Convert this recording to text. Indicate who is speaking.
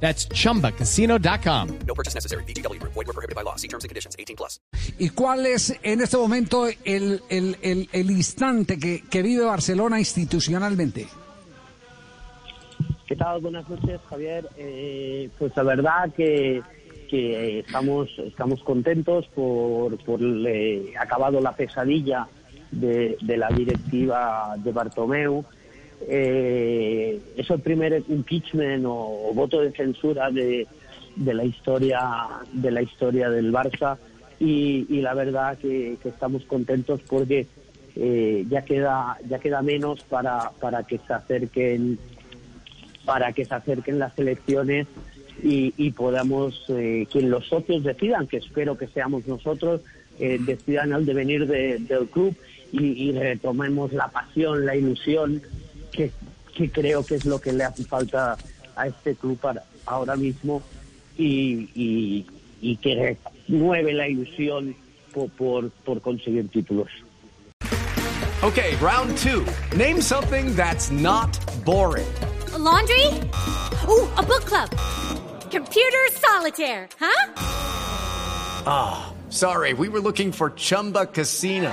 Speaker 1: That's chumbacasino.com.
Speaker 2: No purchase necessary. BGW. Void were prohibited by law. See terms and conditions. 18 plus.
Speaker 3: ¿Y cuál es en este momento el, el- el- el instante que, que vive Barcelona institucionalmente?
Speaker 4: ¿Qué tal? Buenas noches, Javier. Eh, pues la verdad que, que estamos, estamos contentos por, por eh, acabado la pesadilla de, de la directiva de Bartomeu. Eh, es el primer impeachment o, voto de censura de, de la historia de la historia del Barça. Y, la verdad que, estamos contentos porque eh, ya queda ya queda menos para, para que se acerquen para que se acerquen las elecciones y, podamos, eh, que los socios decidan, que espero que seamos nosotros, eh, decidan el devenir de- del club y, y retomemos la pasión, la ilusión, que, que creo que es lo que le hace falta a este club para, ahora mismo y, y, y que renueve la ilusión por, por, por conseguir títulos.
Speaker 5: Okay, round two. Name something that's not boring.
Speaker 6: A laundry? Ooh, a book club. Computer solitaire, huh?
Speaker 5: Sorry, we were looking for Chumba Casino.